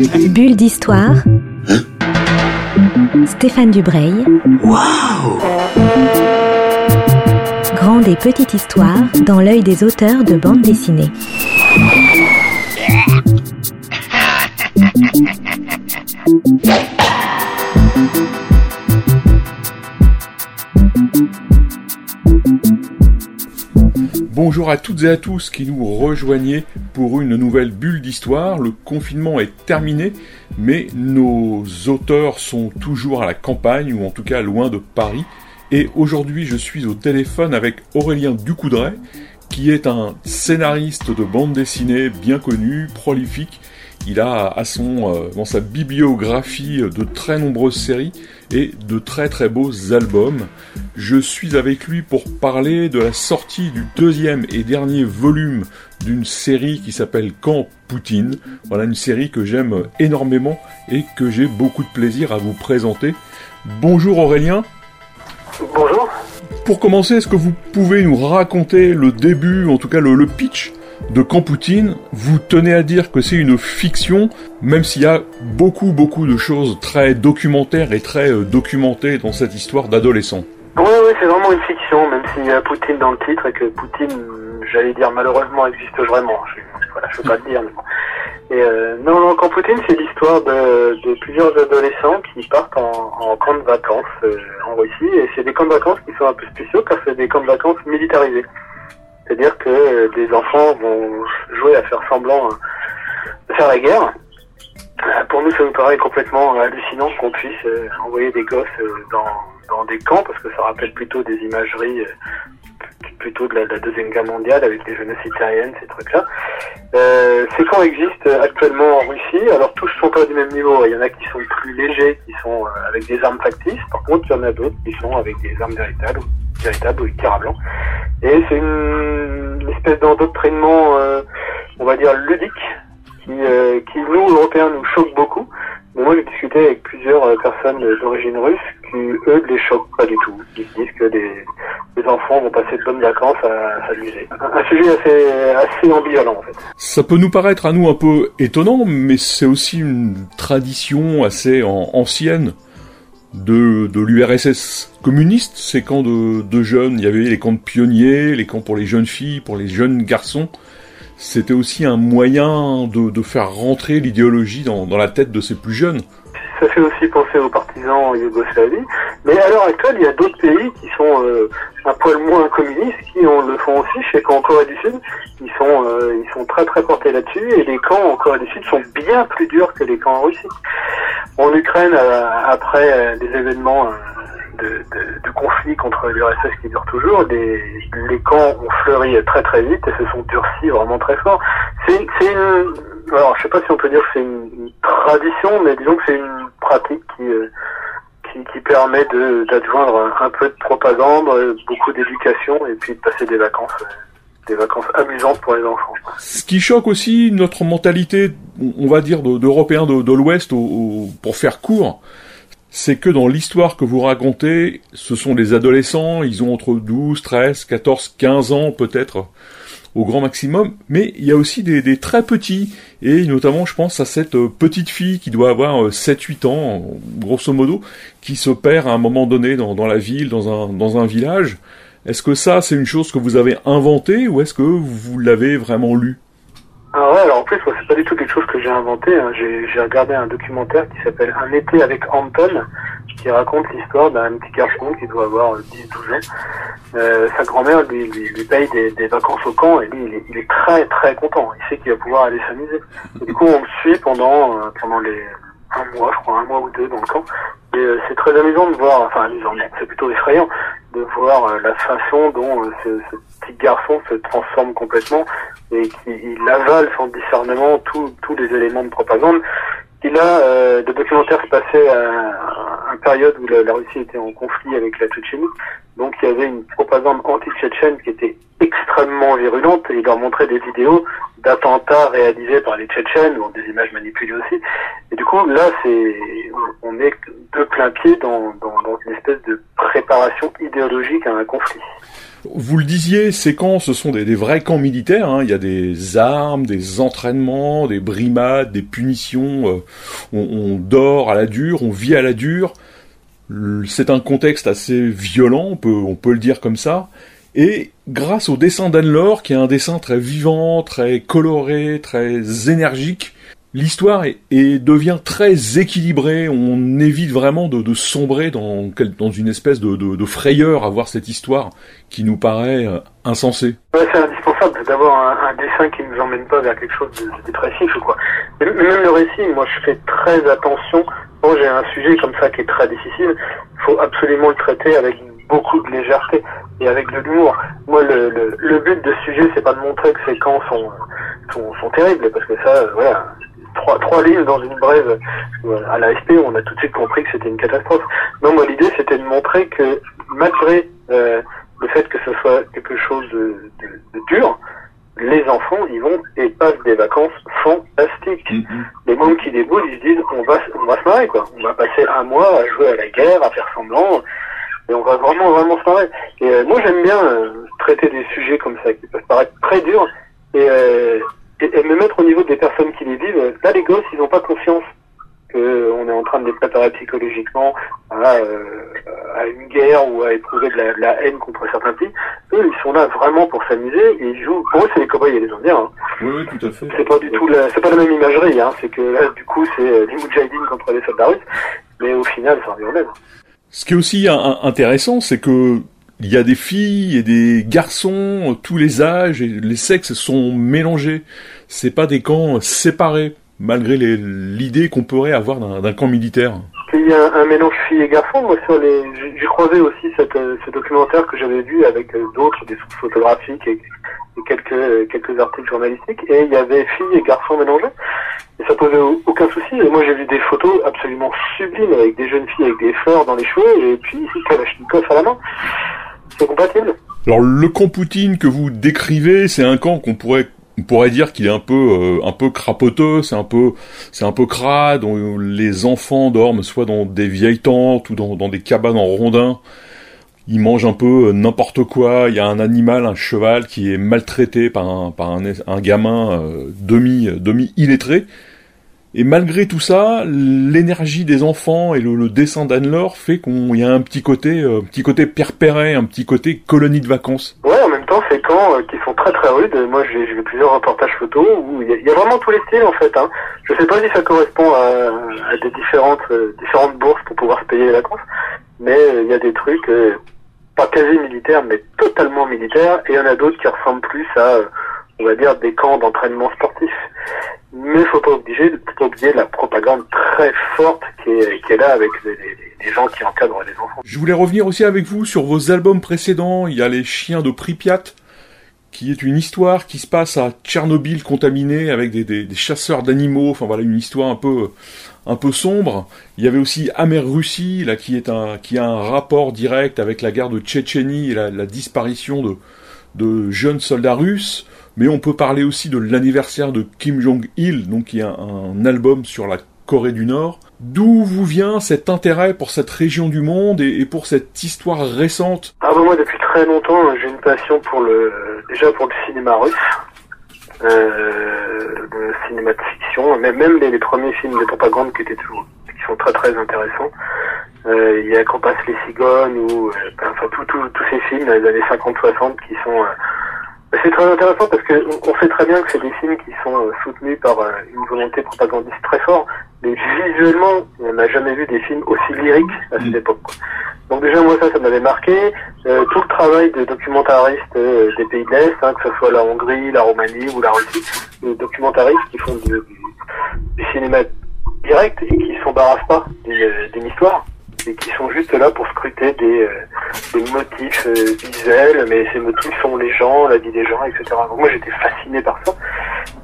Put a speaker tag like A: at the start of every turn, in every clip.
A: Bulle d'histoire. Stéphane Dubreuil.
B: Waouh
A: Grande et petite histoire dans l'œil des auteurs de bande dessinée.
C: Bonjour à toutes et à tous qui nous rejoignez pour une nouvelle bulle d'histoire. Le confinement est terminé, mais nos auteurs sont toujours à la campagne ou en tout cas loin de Paris. Et aujourd'hui, je suis au téléphone avec Aurélien Ducoudray, qui est un scénariste de bande dessinée bien connu, prolifique. Il a à son, euh, dans sa bibliographie de très nombreuses séries et de très très beaux albums. Je suis avec lui pour parler de la sortie du deuxième et dernier volume d'une série qui s'appelle Camp Poutine. Voilà une série que j'aime énormément et que j'ai beaucoup de plaisir à vous présenter. Bonjour Aurélien.
D: Bonjour.
C: Pour commencer, est-ce que vous pouvez nous raconter le début, en tout cas le, pitch de Camp Poutine, vous tenez à dire que c'est une fiction, même s'il y a beaucoup beaucoup de choses très documentaires et très euh, documentées dans cette histoire d'adolescent.
D: Oui, oui, c'est vraiment une fiction, même s'il y a Poutine dans le titre et que Poutine, j'allais dire malheureusement, existe vraiment. Je, voilà, je peux pas le dire. Mais. Et euh, non, non, Camp Poutine, c'est l'histoire de, de, plusieurs adolescents qui partent en, en camp de vacances euh, en Russie. Et c'est des camps de vacances qui sont un peu spéciaux car c'est des camps de vacances militarisés. C'est-à-dire que euh, des enfants vont jouer à faire semblant de faire la guerre. Euh, Pour nous, ça nous paraît complètement hallucinant qu'on puisse euh, envoyer des gosses dans, dans des camps, parce que ça rappelle plutôt des imageries plutôt de la, de la, Deuxième Guerre mondiale avec les jeunesses italiennes, ces trucs-là. Euh, ces camps existent actuellement en Russie. Alors tous sont pas du même niveau. Il y en a qui sont plus légers, qui sont avec des armes factices. Par contre, il y en a d'autres qui sont avec des armes véritables, véritables ou des tirs à blanc. Et c'est une, une, espèce d'endoctrinement, euh, on va dire, ludique, qui, euh, qui, nous, Européens, nous choque beaucoup. Moi, j'ai discuté avec plusieurs personnes d'origine russe eux, ne les choquent pas du tout. Ils se disent que les, enfants vont passer de bonnes vacances à, s'amuser. Un, sujet assez, ambivalent, en fait.
C: Ça peut nous paraître à nous un peu étonnant, mais c'est aussi une tradition assez en, ancienne de, l'URSS communiste, ces camps de, jeunes. Il y avait les camps de pionniers, les camps pour les jeunes filles, pour les jeunes garçons. C'était aussi un moyen de, faire rentrer l'idéologie dans, la tête de ces plus jeunes.
D: Ça fait aussi penser aux partisans Yougoslavie. Mais à l'heure actuelle, il y a d'autres pays qui sont euh, un poil moins communistes, qui on le font aussi. Je sais qu'en Corée du Sud, ils sont, euh, ils sont très très portés là-dessus. Et les camps en Corée du Sud sont bien plus durs que les camps en Russie. En Ukraine, euh, après des événements de, de, de, conflits contre l'URSS qui durent toujours, les, camps ont fleuri très très vite et se sont durcis vraiment très fort. C'est une, alors je sais pas si on peut dire que c'est une, tradition, mais disons que c'est une pratique qui, euh, qui, qui, permet d'adjoindre un peu de propagande, beaucoup d'éducation et puis de passer des vacances. Des vacances amusantes pour les enfants.
C: Ce qui choque aussi notre mentalité, on va dire, d'Européens de, de, de l'Ouest, pour faire court, c'est que dans l'histoire que vous racontez, ce sont des adolescents, ils ont entre 12, 13, 14, 15 ans peut-être au grand maximum, mais il y a aussi des, très petits, et notamment je pense à cette petite fille qui doit avoir 7-8 ans, grosso modo, qui se perd à un moment donné dans, dans la ville, dans un, dans un village. Est-ce que ça c'est une chose que vous avez inventée ou est-ce que vous l'avez vraiment lu
D: ah ouais, alors en plus, c'est pas du tout quelque chose que j'ai inventé. Hein. J'ai regardé un documentaire qui s'appelle Un été avec Anton, qui raconte l'histoire d'un petit garçon qui doit avoir 10-12 ans. Euh, sa grand-mère lui, lui, lui, paye des, des, vacances au camp et lui, il est, il est très très content. Il sait qu'il va pouvoir aller s'amuser. Du coup, on le suit pendant, euh, pendant les un mois, je crois, un mois ou deux dans le camp. Et euh, c'est très amusant de voir, enfin amusant, c'est plutôt effrayant de voir euh, la façon dont euh, ce, ce, petit garçon se transforme complètement et qu'il avale sans discernement tous les éléments de propagande. Et là, euh, le documentaire se passait à période où la, Russie était en conflit avec la Tchétchénie. Donc il y avait une propagande anti-tchétchène qui était extrêmement virulente et il leur montrait des vidéos d'attentats réalisés par les Tchétchènes, ou des images manipulées aussi. Et du coup, là, c'est, on est de plein pied dans, une espèce de préparation idéologique à un conflit.
C: Vous le disiez, ces camps, ce sont des, vrais camps militaires. Hein. Il y a des armes, des entraînements, des brimades, des punitions. Euh, on, dort à la dure, on vit à la dure. C'est un contexte assez violent, on peut, le dire comme ça. Et grâce au dessin d'Anne-Laure, qui est un dessin très vivant, très coloré, très énergique, l'histoire est, devient très équilibrée. On évite vraiment de, sombrer dans, dans, une espèce de, frayeur à voir cette histoire qui nous paraît euh, insensée.
D: c'est indispensable d'avoir un, dessin qui ne nous emmène pas vers quelque chose de dépressif ou quoi. même le récit, moi je fais très attention. Quand j'ai un sujet comme ça qui est très difficile, il faut absolument le traiter avec beaucoup de légèreté et avec de l'humour. Moi, le, le, le, but de ce sujet, c'est pas de montrer que ces camps sont, sont, sont terribles, parce que ça, voilà, trois, trois lignes dans une brève à l'AFP, on a tout de suite compris que c'était une catastrophe. Non, moi, l'idée, c'était de montrer que malgré euh, le fait que ce soit quelque chose de, de, de, dur, les enfants, ils vont et passent des vacances fantastiques. Mm-hmm. Les mômes qui déboulent, ils se disent, on va, on va se marrer, quoi. On va passer un mois à jouer à la guerre, à faire semblant, et on va vraiment, vraiment se marrer. Et euh, moi, j'aime bien euh, traiter des sujets comme ça, qui peuvent paraître très durs, et, euh, au niveau des personnes qui les vivent. Là, les gosses, ils n'ont pas confiance qu'on est en train de les préparer psychologiquement à, à une guerre ou à éprouver de la, de la, haine contre certains pays. Eux, ils sont là vraiment pour s'amuser et ils jouent. Pour eux, c'est les cowboys et les indiens. Hein.
C: Oui, oui, tout à fait.
D: C'est pas du tout la, c'est pas la même imagerie. Hein. C'est que là, du coup, c'est les Moudjahidines contre les soldats russes, mais au final, ça revient au même.
C: Ce qui est aussi intéressant, c'est que il y a des filles et des garçons, tous les âges et les sexes sont mélangés. C'est pas des camps séparés, malgré l'idée qu'on pourrait avoir d'un camp militaire.
D: Il y a un, mélange filles et garçons. Moi, sur les, j'ai croisé aussi euh, ce documentaire que j'avais vu avec euh, d'autres, des sources photographiques et, quelques articles journalistiques. Et il y avait filles et garçons mélangés. Et ça posait aucun souci. Moi, j'ai vu des photos absolument sublimes avec des jeunes filles avec des fleurs dans les cheveux et puis Kalachnikov à la main.
C: Alors, le camp Poutine que vous décrivez, c'est un camp qu'on pourrait on pourrait dire qu'il est un peu euh, un peu crapoteux, c'est un peu c'est un peu crade, les enfants dorment soit dans des vieilles tentes ou dans, des cabanes en rondins. Ils mangent un peu euh, n'importe quoi, il y a un animal, un cheval qui est maltraité par un par un gamin euh, demi demi illettré et malgré tout ça, l'énergie des enfants et le, dessin d'Anne-Laure fait qu'il y a un petit côté, euh, petit côté perpéré, un petit côté colonie de vacances.
D: Ouais, en même temps, c'est camps euh, qui sont très très rudes. Moi, j'ai vu plusieurs reportages photos où il y, a vraiment tous les styles en fait. Hein. Je sais pas si ça correspond à, des différentes euh, différentes bourses pour pouvoir se payer les vacances, mais il y a des trucs pas quasi militaires, mais totalement militaires, et il y en a d'autres qui ressemblent plus à, on va dire, des camps d'entraînement sportif. Mais oublier, faut pas oublier la propagande très forte qui est, là avec les, les, gens qui encadrent les enfants.
C: Je voulais revenir aussi avec vous sur vos albums précédents. Il y a Les Chiens de Pripyat, qui est une histoire qui se passe à Tchernobyl contaminé avec des, chasseurs d'animaux. Enfin voilà, une histoire un peu un peu sombre. Il y avait aussi Amer Russie, là, qui est un qui a un rapport direct avec la guerre de Tchétchénie et la, la disparition de de jeunes soldats russes mais on peut parler aussi de l'anniversaire de Kim Jong-il, donc il y a un, album sur la Corée du Nord. D'où vous vient cet intérêt pour cette région du monde et, pour cette histoire récente?
D: Ah bah moi depuis très longtemps j'ai une passion pour le déjà pour le cinéma russe, euh, le cinéma de fiction, même, les, premiers films de propagande qui étaient toujours qui sont très très intéressants. Euh, il y a Quand passe les cigognes ou euh, enfin tous ces films des années 50-60 qui sont c'est très intéressant parce que on sait très bien que c'est des films qui sont euh, soutenus par euh, une volonté propagandiste très forte, mais visuellement, on n'a jamais vu des films aussi lyriques à cette mm. époque. Donc déjà moi ça, ça m'avait marqué. Euh, tout le travail de documentaristes des pays de l'Est, hein, que ce soit la Hongrie, la Roumanie ou la Russie, des documentaristes qui font du, du, cinéma direct et qui s'embarrassent pas d'une histoire et qui sont juste là pour scruter des, euh, des motifs euh, visuels, mais ces motifs sont les gens, la vie des gens, etc. Donc moi j'étais fasciné par ça.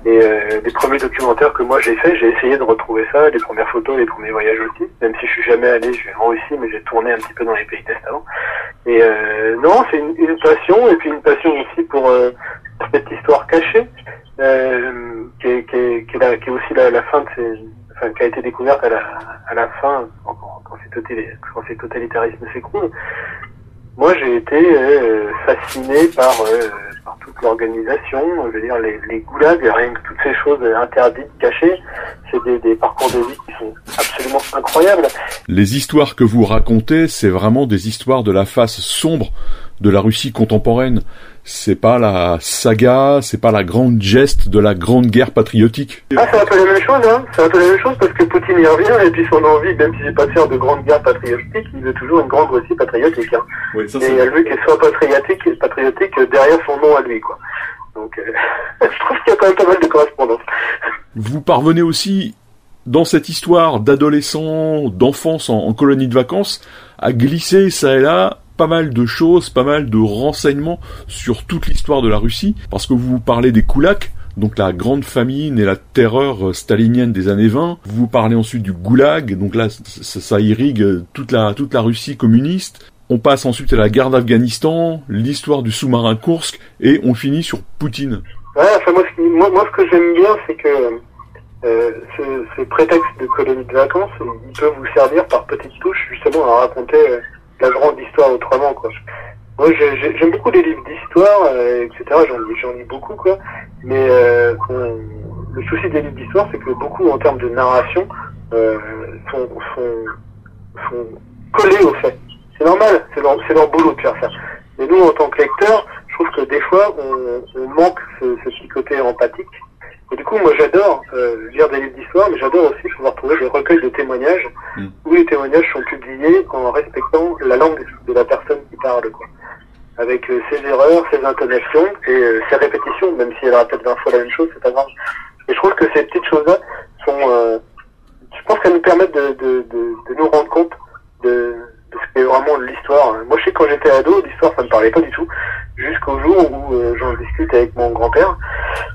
D: Et euh, les premiers documentaires que moi j'ai fait, j'ai essayé de retrouver ça, les premières photos, les premiers voyages aussi. Même si je suis jamais allé, je vais en Russie, mais j'ai tourné un petit peu dans les pays d'Est avant. Et euh, non, c'est une, une, passion, et puis une passion aussi pour euh, cette histoire cachée, euh, qui, est, qui, est, qui, est qui est aussi la, la fin de ces qui a été découverte à la, à la fin, quand, quand, ces totalitarismes s'écroulent. moi j'ai été euh, fasciné par, euh, par toute l'organisation, je veux dire les, les goulags, rien que toutes ces choses interdites, cachées, c'est des, des parcours de vie qui sont absolument incroyables.
C: Les histoires que vous racontez, c'est vraiment des histoires de la face sombre de la Russie contemporaine. C'est pas la saga, c'est pas la grande geste de la grande guerre patriotique.
D: Ah, c'est un peu la même chose, hein. C'est un peu la même chose parce que Poutine y revient et puis son envie, même si c'est pas de faire de grande guerre patriotique, il veut toujours une grande Russie patriotique, hein.
C: Oui, ça,
D: Et il veut qu'elle soit patriotique, patriotique derrière son nom à lui, quoi. Donc, euh, je trouve qu'il y a quand même pas mal de correspondance.
C: Vous parvenez aussi, dans cette histoire d'adolescents, d'enfance en, en colonie de vacances, à glisser ça et là pas mal de choses, pas mal de renseignements sur toute l'histoire de la Russie, parce que vous parlez des koulaks, donc la grande famine et la terreur stalinienne des années 20. Vous parlez ensuite du goulag, donc là ça, irrigue toute la, toute la Russie communiste. On passe ensuite à la guerre d'Afghanistan, l'histoire du sous-marin Kursk, et on finit sur Poutine.
D: Ouais, enfin, moi, moi, ce que j'aime bien, c'est que euh, ce, ce prétexte de colonie de vacances, il peut vous servir par petites touches, justement, à raconter euh, la grande histoire autrement, quoi. Moi, j'ai- j'ai- j'aime beaucoup les livres d'histoire, euh, etc. J'en lis, beaucoup, quoi. Mais euh, le souci des livres d'histoire, c'est que beaucoup, en termes de narration, euh, sont, sont, sont collés aux faits. C'est normal, c'est leur, leur boulot de faire ça. Mais nous, en tant que lecteurs, je trouve que des fois, on, on manque ce, ce petit côté empathique. Et du coup, moi, j'adore euh, lire des livres d'histoire, mais j'adore aussi pouvoir trouver des recueils de témoignages
C: Mm.
D: où les témoignages sont publiés en respectant la langue de la personne qui parle, quoi. Avec euh, ses erreurs, ses intonations et euh, ses répétitions, même si elle répète 20 fois la même chose, c'est pas grave. Et je trouve que ces petites choses-là sont, euh, je pense qu'elles nous permettent de, de, de, de nous rendre compte de, de ce qu'est vraiment l'histoire. Moi, je sais que quand j'étais ado, l'histoire, ça me parlait pas du tout, jusqu'au jour où euh, j'en discute avec mon grand-père,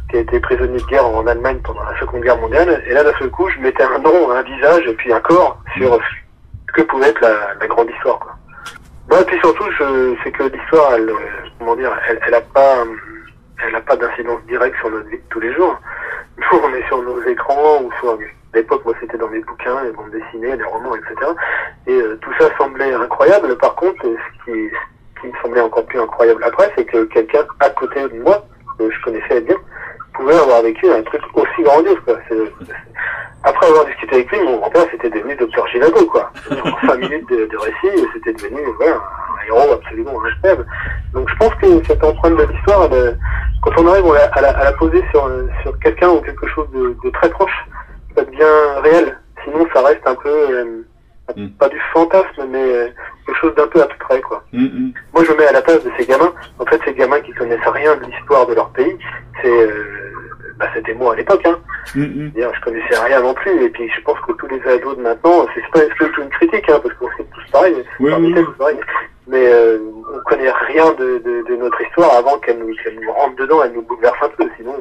D: qui a été prisonnier de guerre en Allemagne pendant la Seconde Guerre mondiale. Et là, d'un seul coup, je mettais un nom, un visage et puis un corps sur ce que pouvait être la, la grande histoire. Quoi. Moi, et puis surtout, c'est que l'histoire, elle, euh, comment dire, elle, elle a pas, elle a pas d'incidence directe sur notre vie de tous les jours. Nous, on est sur nos écrans ou sur à l'époque, moi, c'était dans mes bouquins, les bandes dessinées, les romans, etc. Et euh, tout ça semblait incroyable. Par contre, ce qui, qui me semblait encore plus incroyable après, c'est que quelqu'un à côté de moi, que je connaissais bien, pouvait avoir vécu un truc aussi grandiose. Quoi. Après avoir discuté avec lui, mon grand-père, c'était devenu Docteur Gilago, quoi. En cinq minutes de, de récit, c'était devenu voilà, un héros absolument incroyable. Donc je pense que cette empreinte de l'histoire, quand on arrive à la, à la, à la poser sur, sur quelqu'un ou quelque chose de, de très proche, ça devient réel. Sinon, ça reste un peu, euh,
C: Mm.
D: pas du fantasme, mais euh, quelque chose d'un peu abstrait, quoi.
C: Hum, hum.
D: Moi, je me mets à la place de ces gamins. En fait, ces gamins qui connaissent rien de l'histoire de leur pays, c'est, euh, bah, c'était moi à l'époque, hein.
C: Hum.
D: D'ailleurs, je connaissais rien non plus. Et puis, je pense que tous les ados de maintenant, c'est pas, pas une critique, hein, parce qu'on fait tous pareil.
C: Oui, oui,
D: pareil. Mais euh, on connaît rien de, de, de notre histoire avant qu'elle nous, qu'elle nous rentre dedans, elle nous bouleverse un peu. Sinon,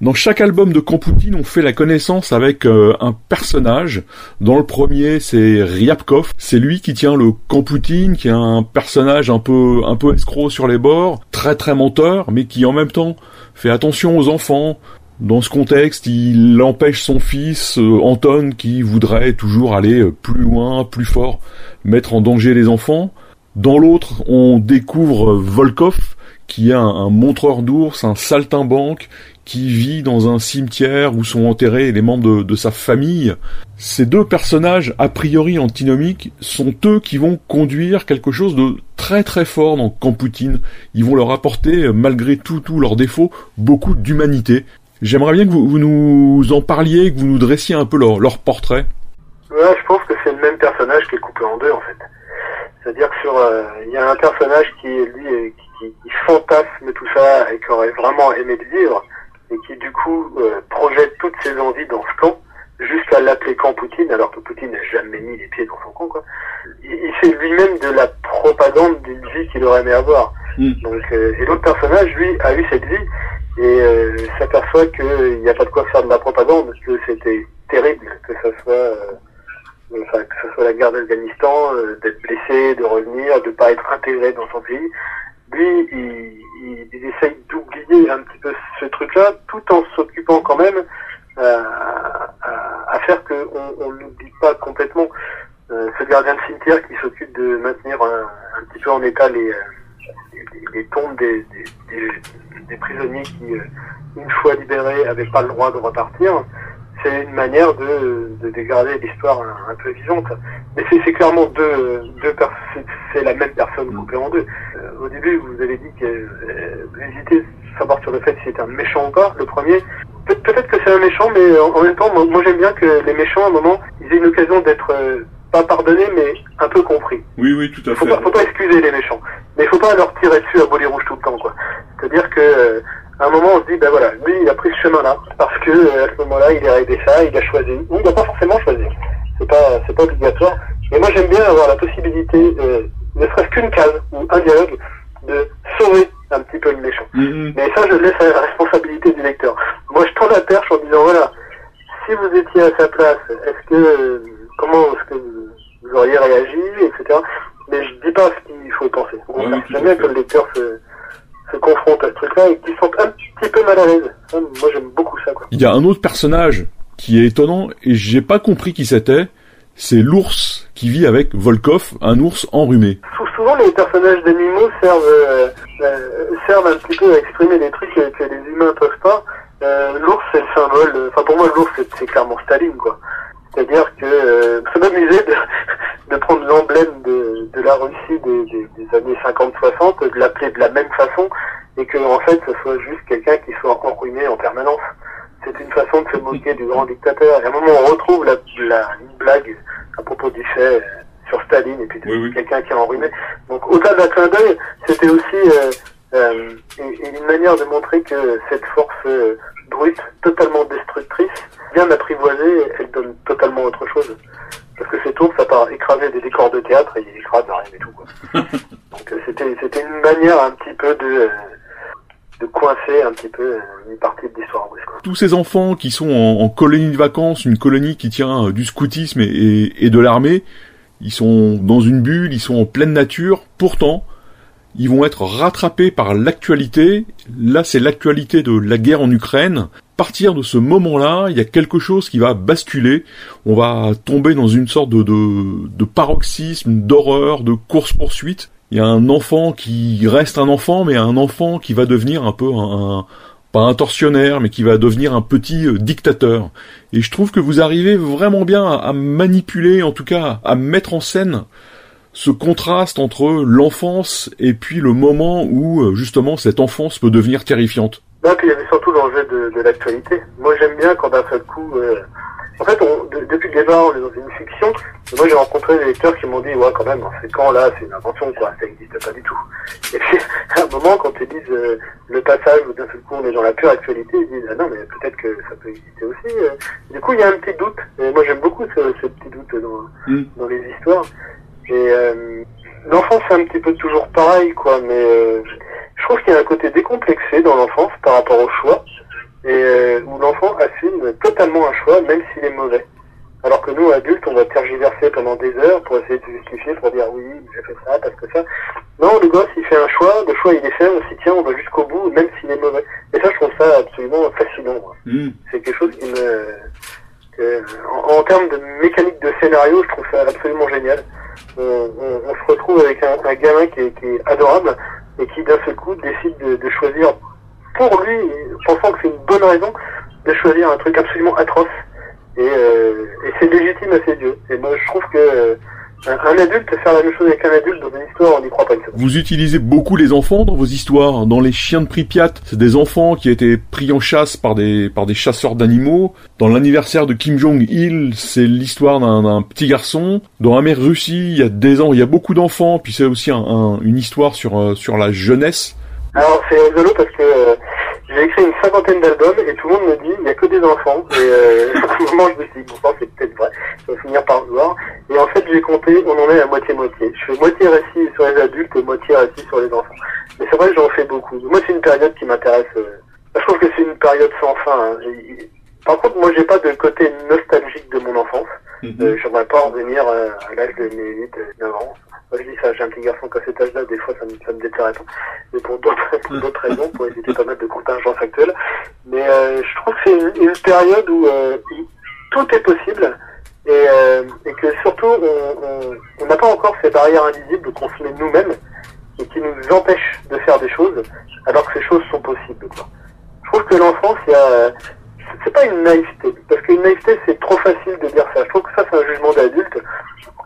C: Dans chaque album de Kampoutine, on fait la connaissance avec euh, un personnage. Dans le premier, c'est Ryabkov. C'est lui qui tient le Kampoutine, qui est un personnage un peu, un peu escroc sur les bords, très très menteur, mais qui en même temps fait attention aux enfants. Dans ce contexte, il empêche son fils, euh, Anton, qui voudrait toujours aller euh, plus loin, plus fort, mettre en danger les enfants. Dans l'autre, on découvre Volkov, qui est un, un montreur d'ours, un saltimbanque, qui vit dans un cimetière où sont enterrés les membres de, de sa famille. Ces deux personnages, a priori antinomiques, sont eux qui vont conduire quelque chose de très très fort dans Kampoutine. Ils vont leur apporter, malgré tout, tous leurs défauts, beaucoup d'humanité. J'aimerais bien que vous, vous nous en parliez, que vous nous dressiez un peu leur, leur portrait.
D: Ouais, je pense que c'est le même personnage qui est coupé en deux en fait. C'est-à-dire que sur, euh, il y a un personnage qui lui qui, qui fantasme tout ça et qui aurait vraiment aimé le vivre et qui du coup euh, projette toutes ses envies dans ce camp jusqu'à l'appeler camp Poutine alors que Poutine n'a jamais mis les pieds dans son camp quoi. Il, il fait lui-même de la propagande d'une vie qu'il aurait aimé avoir.
C: Mm.
D: Donc euh, et l'autre personnage lui a eu cette vie et euh, s'aperçoit qu'il n'y a pas de quoi faire de la propagande que c'était terrible que ça soit euh, enfin, que ce soit la guerre d'Afghanistan, euh, d'être blessé, de revenir, de pas être intégré dans son pays. Lui, il, il, essaye d'oublier un petit peu ce truc-là, tout en s'occupant quand même euh, à, faire que on, n'oublie pas complètement. Euh, ce gardien de cimetière qui s'occupe de maintenir un, petit peu en état les, tombes des, des, prisonniers qui, une fois libérés, n'avaient pas le droit de repartir c'est une manière de, de dégrader l'histoire un, peu vivante. Mais c'est clairement deux, deux c'est la même personne mm. coupée en deux. Euh, au début, vous avez dit que euh, vous hésitez à savoir sur le fait si c'est un méchant ou pas. Le premier, peut-être que c'est un méchant, mais en, même temps, moi, j'aime bien que les méchants, à un moment, ils aient une occasion d'être euh, pas pardonnés, mais un peu compris.
C: Oui, oui, tout à
D: fait.
C: Faut
D: pas, faut pas excuser les méchants, mais il faut pas leur tirer dessus à bolet rouge tout le temps, quoi. C'est-à-dire que euh, à un moment, on se dit, ben voilà, lui, il a pris ce chemin-là, parce que euh, à ce moment-là, il a arrêté ça, il a choisi. Ou il n'a pas forcément choisi. C'est pas, c'est pas obligatoire. Et moi, j'aime bien avoir la possibilité, euh, ne serait-ce qu'une case ou un dialogue, de sauver un petit peu le méchant.
C: Mm-hmm.
D: Mais ça, je laisse à la responsabilité du lecteur. Moi, je tends la perche en disant, voilà, si vous étiez à sa place, est-ce que, comment est-ce que vous, auriez réagi, etc. Mais je dis pas ce qu'il faut penser.
C: Ouais,
D: J'aime bien que le lecteur se, se confrontent et qui un petit peu mal à l'aise. Moi, j'aime beaucoup ça. Quoi.
C: Il y a un autre personnage qui est étonnant et j'ai pas compris qui c'était. C'est l'ours qui vit avec Volkov, un ours enrhumé.
D: Souvent, les personnages d'animaux servent, euh, euh, servent un petit peu à exprimer des trucs que, les humains peuvent pas. Euh, l'ours, c'est le symbole. Enfin, pour moi, l'ours, c'est clairement Staline, quoi. C'est-à-dire que euh, ça m'amusait de, de prendre l'emblème de, de la Russie des, des, des années 50-60, de l'appeler de la même façon, et que en fait, ce soit juste quelqu'un qui soit enrhumé en permanence. C'est une façon de se moquer du grand dictateur. Et à un moment, on retrouve la, la une blague à propos du fait euh, sur Staline et puis de quelqu'un qui est enrhumé. Donc, au-delà d'un clin d'œil, c'était aussi euh, euh, une, une, manière de montrer que cette force euh, brute, totalement destructrice, bien apprivoisée, elle donne totalement autre chose. Parce que c'est tout, ça part écraser des décors de théâtre et il écrase rien et tout. Quoi. Donc euh, c'était c'était une manière un petit peu de euh, de coincer un petit peu euh, une partie de l'histoire russe. Quoi.
C: Tous ces enfants qui sont en, colonie de vacances, une colonie qui tient du scoutisme et, et de l'armée, ils sont dans une bulle, ils sont en pleine nature. Pourtant, ils vont être rattrapés par l'actualité. Là, c'est l'actualité de la guerre en Ukraine partir de ce moment-là, il y a quelque chose qui va basculer. On va tomber dans une sorte de, de, paroxysme, d'horreur, de course-poursuite. Il y a un enfant qui reste un enfant, mais un enfant qui va devenir un peu un, pas un tortionnaire, mais qui va devenir un petit euh, dictateur. Et je trouve que vous arrivez vraiment bien à, manipuler, en tout cas à mettre en scène ce contraste entre l'enfance et puis le moment où euh, justement cette enfance peut devenir terrifiante.
D: Non, puis il y avait surtout l'enjeu de, de l'actualité. Moi, j'aime bien quand d'un seul coup... Euh... En fait, on, depuis le départ, on est dans une fiction. moi, j'ai rencontré des lecteurs qui m'ont dit, ouais, quand même, c'est quand là, c'est une invention, quoi. Ça n'existe pas du tout. Et puis, à un moment, quand ils disent euh, le passage où d'un seul coup, on est dans la pure actualité, ils disent, ah non, mais peut-être que ça peut exister aussi. Euh. Du coup, il y a un petit doute. Et moi, j'aime beaucoup ce, ce, petit doute dans, mm. dans les histoires. Et euh, l'enfance, c'est un petit peu toujours pareil, quoi. Mais euh, je trouve qu'il y a un côté décomplexé dans l'enfance par rapport au choix, et euh, où l'enfant assume totalement un choix, même s'il est mauvais. Alors que nous, adultes, on va tergiverser pendant des heures pour essayer de justifier, pour dire oui, j'ai fait ça, parce que ça. Non, le gosse, il fait un choix, le choix, il est fait, on s'y tient, on va jusqu'au bout, même s'il est mauvais. Et ça, je trouve ça absolument fascinant.
C: Mm.
D: C'est quelque chose qui me... en, en, termes de mécanique de scénario, je trouve ça absolument génial. On, on, se retrouve avec un, gamin qui est, adorable, et qui d'un seul coup décide de, choisir pour lui, pensant que c'est une bonne raison, de choisir un truc absolument atroce. Et, euh, et c'est légitime à ses yeux. Et moi je trouve que euh, un adulte faire la même chose avec un adulte dans une histoire, on n'y croit pas une seconde.
C: Vous utilisez beaucoup les enfants dans vos histoires. Dans les chiens de Pripyat, c'est des enfants qui étaient pris en chasse par des par des chasseurs d'animaux. Dans l'anniversaire de Kim Jong Il, c'est l'histoire d'un petit garçon. Dans Amer Russie, il y a des ans, il y a beaucoup d'enfants. Puis c'est aussi un, une histoire sur euh, sur la jeunesse.
D: Alors c'est rigolo parce que euh, j'ai écrit une cinquantaine d'albums et tout le monde me dit il n'y a que des enfants. Et euh, moment je me suis dit bon c'est peut-être vrai, je vais finir par le voir. Et en fait j'ai compté, on en est à moitié-moitié. Je fais moitié récit sur les adultes et moitié récit sur les enfants. Mais c'est vrai que j'en fais beaucoup. Moi c'est une période qui m'intéresse. Euh, je trouve que c'est une période sans fin. Hein. Par contre moi j'ai pas de côté nostalgique de mon enfance. -hmm. euh, J'aimerais pas revenir euh, à l'âge de mes 8, 9 ans. Moi, je dis ça, j'ai un petit garçon qu'à cet âge-là, des fois, ça me, ça me pas. Mais pour d'autres, raisons, pour éviter pas mal de contingences actuelles. Mais euh, je trouve que c'est une, période où euh, tout est possible et, euh, et que surtout, on n'a pas encore ces barrières invisibles qu'on se met nous-mêmes et qui nous empêchent de faire des choses alors que ces choses sont possibles. Je trouve que l'enfance, il y a, c'est pas une naïveté, parce qu'une naïveté c'est trop facile de dire ça. Je trouve que ça c'est un jugement d'adulte.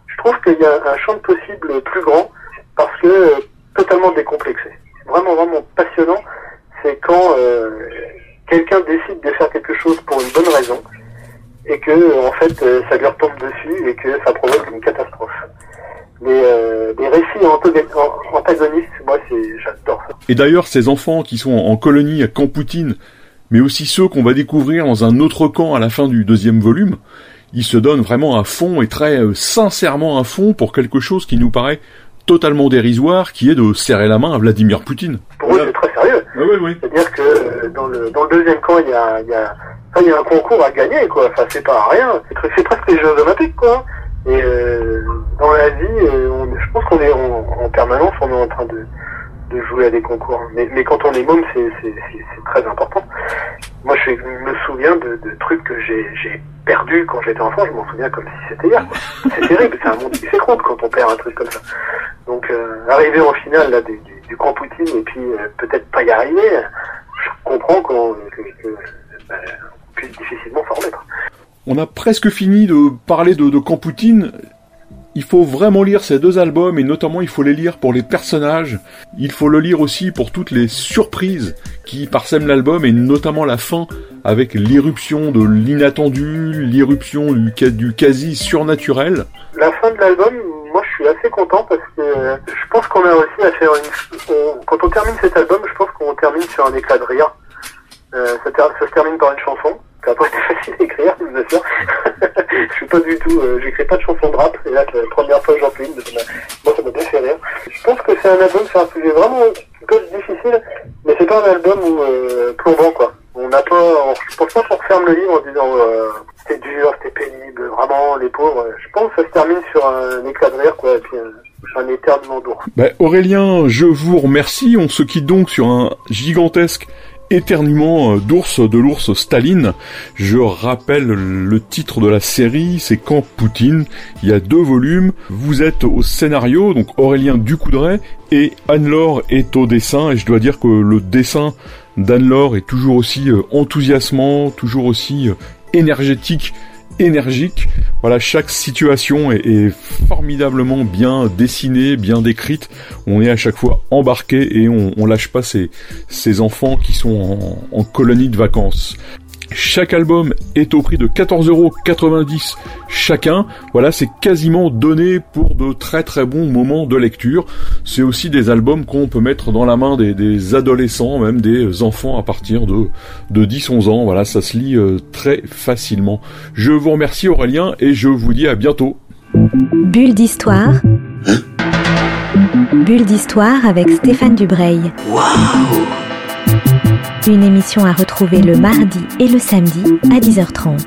D: Je trouve qu'il y a un champ de possibles plus grand parce que euh, totalement décomplexé. Vraiment vraiment passionnant. C'est quand euh, quelqu'un décide de faire quelque chose pour une bonne raison et que en fait euh, ça lui retombe dessus et que ça provoque une catastrophe. Euh, les récits antagonistes, moi j'adore ça.
C: Et d'ailleurs ces enfants qui sont en colonie à Campoutine, mais aussi ceux qu'on va découvrir dans un autre camp à la fin du deuxième volume, ils se donnent vraiment à fond et très euh, sincèrement à fond pour quelque chose qui nous paraît totalement dérisoire, qui est de serrer la main à Vladimir Poutine.
D: Pour eux, c'est très sérieux.
C: Ah oui, oui.
D: C'est-à-dire que euh, dans le, dans le deuxième camp, il y a, il y, a, enfin, il y a un concours à gagner, quoi. Enfin, c'est pas rien. C'est, c'est presque les Jeux Olympiques, quoi. Et euh, dans la vie, euh, on, je pense qu'on est en, en, permanence, on est en train de, de jouer à des concours. Mais, mais quand on est môme, c'est, c'est, très important. Moi, je me souviens de, de trucs que j'ai, j'ai perdu quand j'étais enfant. Je m'en souviens comme si c'était hier. C'est terrible. C'est un monde qui s'écroule quand on perd un truc comme ça. Donc, euh, arriver en finale là, du, du, du Grand Poutine et puis euh, peut-être pas y arriver, je comprends qu'on bah, puisse difficilement s'en remettre.
C: On a presque fini de parler de, de Camp Poutine. Il faut vraiment lire ces deux albums et notamment il faut les lire pour les personnages. Il faut le lire aussi pour toutes les surprises qui parsèment l'album et notamment la fin avec l'irruption de l'inattendu, l'irruption du, quasi surnaturel.
D: La fin de l'album, moi je suis assez content parce que je pense qu'on a réussi à faire une... Quand on termine cet album, je pense qu'on termine sur un éclat de rire. Euh, ça, ça, se termine par une chanson. Ça n'a pas été facile à écrire, je vous assure. je suis pas du tout... Euh, J'écris pas de chanson de rap. Et là, c'est la première fois que j'en fais une. Moi, ça m'a bien fait rire. Je pense que c'est un album, c'est un sujet vraiment peu difficile. Mais c'est pas un album où euh, plombant, quoi. On n'a pas... Je pense pas qu'on referme le livre en disant... Euh, c'était dur, c'était pénible, vraiment, les pauvres. Je pense que ça se termine sur un éclat de rire, quoi, et puis un, un d'ours.
C: Bah, Aurélien, je vous remercie. On se quitte donc sur un gigantesque éternuement d'ours de l'ours Staline. Je rappelle le titre de la série, c'est Camp Poutine. Il y a deux volumes. Vous êtes au scénario, donc Aurélien Ducoudray, et Anne-Laure est au dessin. Et je dois dire que le dessin d'Anne-Laure est toujours aussi enthousiasmant, toujours aussi énergétique, énergique. Voilà, chaque situation est, formidablement bien dessinée, bien décrite. On est à chaque fois embarqué et on, on lâche pas ces, ces enfants qui sont en colonie de vacances. Chaque album est au prix de 14,90€ chacun. Voilà, c'est quasiment donné pour de très très bons moments de lecture. C'est aussi des albums qu'on peut mettre dans la main des, des, adolescents, même des enfants à partir de, de 10-11 ans. Voilà, ça se lit euh, très facilement. Je vous remercie Aurélien et je vous dis à bientôt.
A: Bulle d'histoire. Bulle d'histoire avec Stéphane Dubreuil.
B: Waouh
A: une émission à retrouver le mardi et le samedi à 10h30.